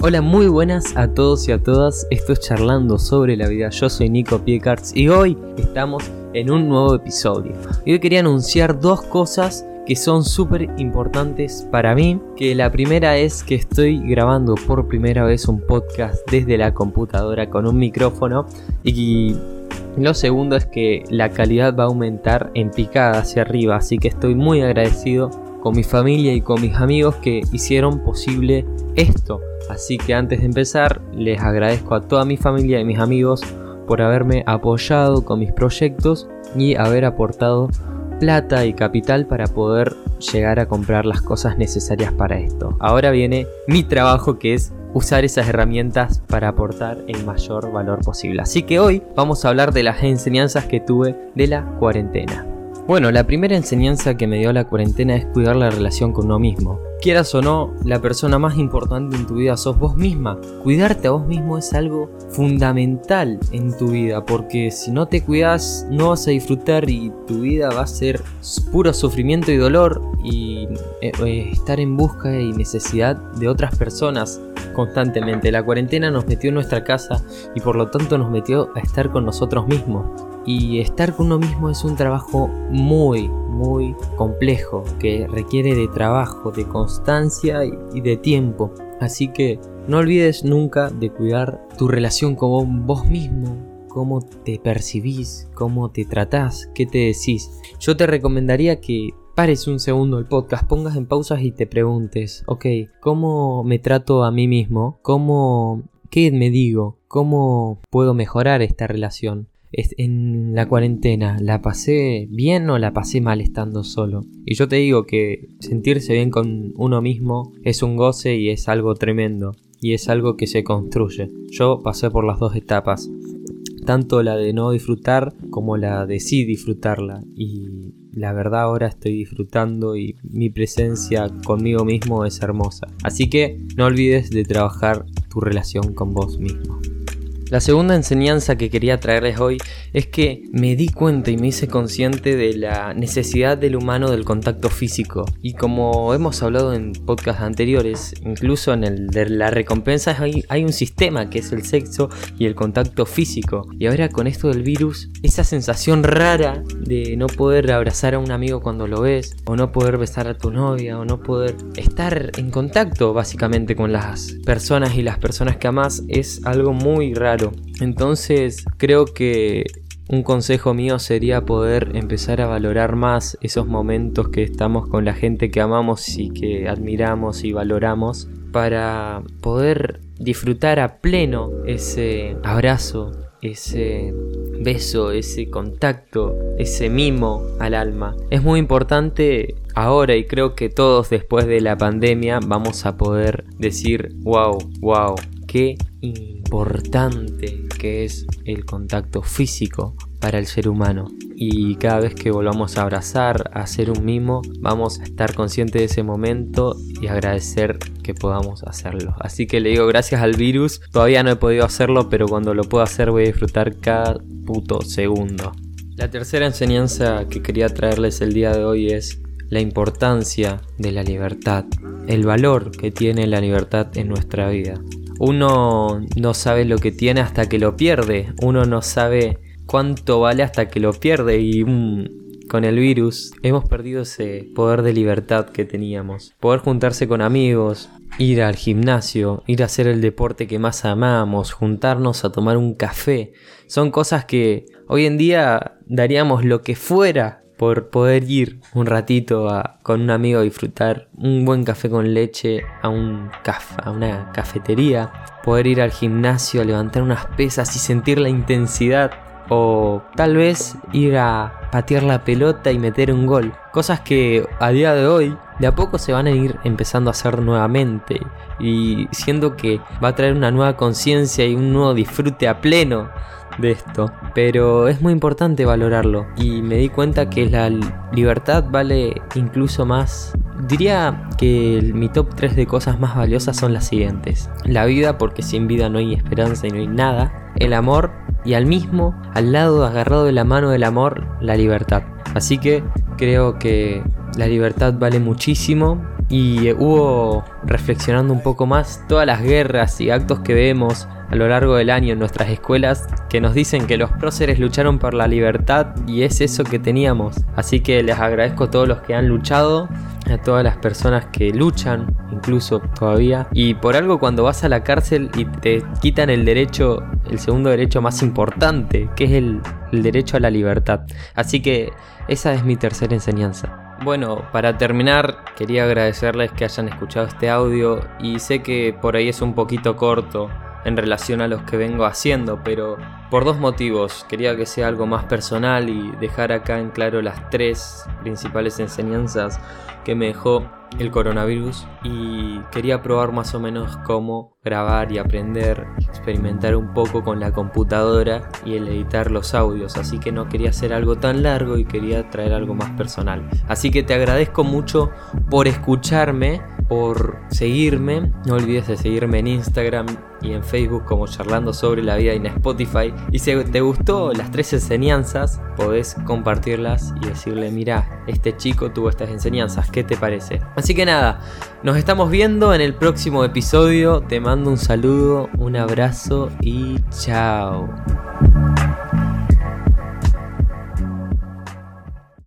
Hola, muy buenas a todos y a todas. Esto es Charlando sobre la vida. Yo soy Nico Piecards y hoy estamos en un nuevo episodio. Y hoy quería anunciar dos cosas que son súper importantes para mí. Que la primera es que estoy grabando por primera vez un podcast desde la computadora con un micrófono. Y lo segundo es que la calidad va a aumentar en picada hacia arriba. Así que estoy muy agradecido con mi familia y con mis amigos que hicieron posible esto. Así que antes de empezar, les agradezco a toda mi familia y mis amigos por haberme apoyado con mis proyectos y haber aportado plata y capital para poder llegar a comprar las cosas necesarias para esto. Ahora viene mi trabajo que es usar esas herramientas para aportar el mayor valor posible. Así que hoy vamos a hablar de las enseñanzas que tuve de la cuarentena. Bueno, la primera enseñanza que me dio la cuarentena es cuidar la relación con uno mismo. Quieras o no, la persona más importante en tu vida sos vos misma. Cuidarte a vos mismo es algo fundamental en tu vida, porque si no te cuidas no vas a disfrutar y tu vida va a ser puro sufrimiento y dolor y eh, eh, estar en busca y necesidad de otras personas constantemente. La cuarentena nos metió en nuestra casa y por lo tanto nos metió a estar con nosotros mismos. Y estar con uno mismo es un trabajo muy, muy complejo, que requiere de trabajo, de constancia y de tiempo. Así que no olvides nunca de cuidar tu relación con vos mismo, cómo te percibís, cómo te tratás, qué te decís. Yo te recomendaría que pares un segundo el podcast, pongas en pausas y te preguntes, ok, ¿cómo me trato a mí mismo? ¿Cómo... ¿Qué me digo? ¿Cómo puedo mejorar esta relación? en la cuarentena, ¿la pasé bien o la pasé mal estando solo? Y yo te digo que sentirse bien con uno mismo es un goce y es algo tremendo. Y es algo que se construye. Yo pasé por las dos etapas. Tanto la de no disfrutar como la de sí disfrutarla. Y la verdad ahora estoy disfrutando y mi presencia conmigo mismo es hermosa. Así que no olvides de trabajar tu relación con vos mismo. La segunda enseñanza que quería traerles hoy es que me di cuenta y me hice consciente de la necesidad del humano del contacto físico. Y como hemos hablado en podcasts anteriores, incluso en el de la recompensa hay, hay un sistema que es el sexo y el contacto físico. Y ahora con esto del virus, esa sensación rara de no poder abrazar a un amigo cuando lo ves, o no poder besar a tu novia, o no poder estar en contacto básicamente con las personas y las personas que amas, es algo muy raro entonces creo que un consejo mío sería poder empezar a valorar más esos momentos que estamos con la gente que amamos y que admiramos y valoramos para poder disfrutar a pleno ese abrazo, ese beso, ese contacto, ese mimo al alma. Es muy importante ahora y creo que todos después de la pandemia vamos a poder decir, wow, wow, qué importante que es el contacto físico para el ser humano. Y cada vez que volvamos a abrazar, a hacer un mimo, vamos a estar conscientes de ese momento y agradecer que podamos hacerlo. Así que le digo gracias al virus. Todavía no he podido hacerlo, pero cuando lo pueda hacer voy a disfrutar cada puto segundo. La tercera enseñanza que quería traerles el día de hoy es la importancia de la libertad, el valor que tiene la libertad en nuestra vida. Uno no sabe lo que tiene hasta que lo pierde. Uno no sabe cuánto vale hasta que lo pierde. Y mm, con el virus hemos perdido ese poder de libertad que teníamos. Poder juntarse con amigos, ir al gimnasio, ir a hacer el deporte que más amamos, juntarnos a tomar un café. Son cosas que hoy en día daríamos lo que fuera por poder ir un ratito con un amigo a disfrutar un buen café con leche a, un a una cafetería, poder ir al gimnasio a levantar unas pesas y sentir la intensidad o tal vez ir a patear la pelota y meter un gol. Cosas que a día de hoy de a poco se van a ir empezando a hacer nuevamente y siento que va a traer una nueva conciencia y un nuevo disfrute a pleno de esto, pero es muy importante valorarlo y me di cuenta que la libertad vale incluso más. Diría que mi top 3 de cosas más valiosas son las siguientes. La vida, porque sin vida no hay esperanza y no hay nada. El amor y al mismo, al lado, agarrado de la mano del amor, la libertad. Así que creo que la libertad vale muchísimo y hubo, reflexionando un poco más, todas las guerras y actos que vemos a lo largo del año en nuestras escuelas que nos dicen que los próceres lucharon por la libertad y es eso que teníamos. Así que les agradezco a todos los que han luchado, a todas las personas que luchan, incluso todavía. Y por algo cuando vas a la cárcel y te quitan el derecho, el segundo derecho más importante, que es el, el derecho a la libertad. Así que esa es mi tercera enseñanza. Bueno, para terminar, quería agradecerles que hayan escuchado este audio y sé que por ahí es un poquito corto en relación a los que vengo haciendo, pero por dos motivos. Quería que sea algo más personal y dejar acá en claro las tres principales enseñanzas que me dejó el coronavirus y quería probar más o menos cómo grabar y aprender, experimentar un poco con la computadora y el editar los audios, así que no quería hacer algo tan largo y quería traer algo más personal. Así que te agradezco mucho por escucharme por seguirme. No olvides de seguirme en Instagram y en Facebook como charlando sobre la vida y en Spotify. Y si te gustó las tres enseñanzas, podés compartirlas y decirle, mira, este chico tuvo estas enseñanzas, ¿qué te parece? Así que nada, nos estamos viendo en el próximo episodio. Te mando un saludo, un abrazo y chao.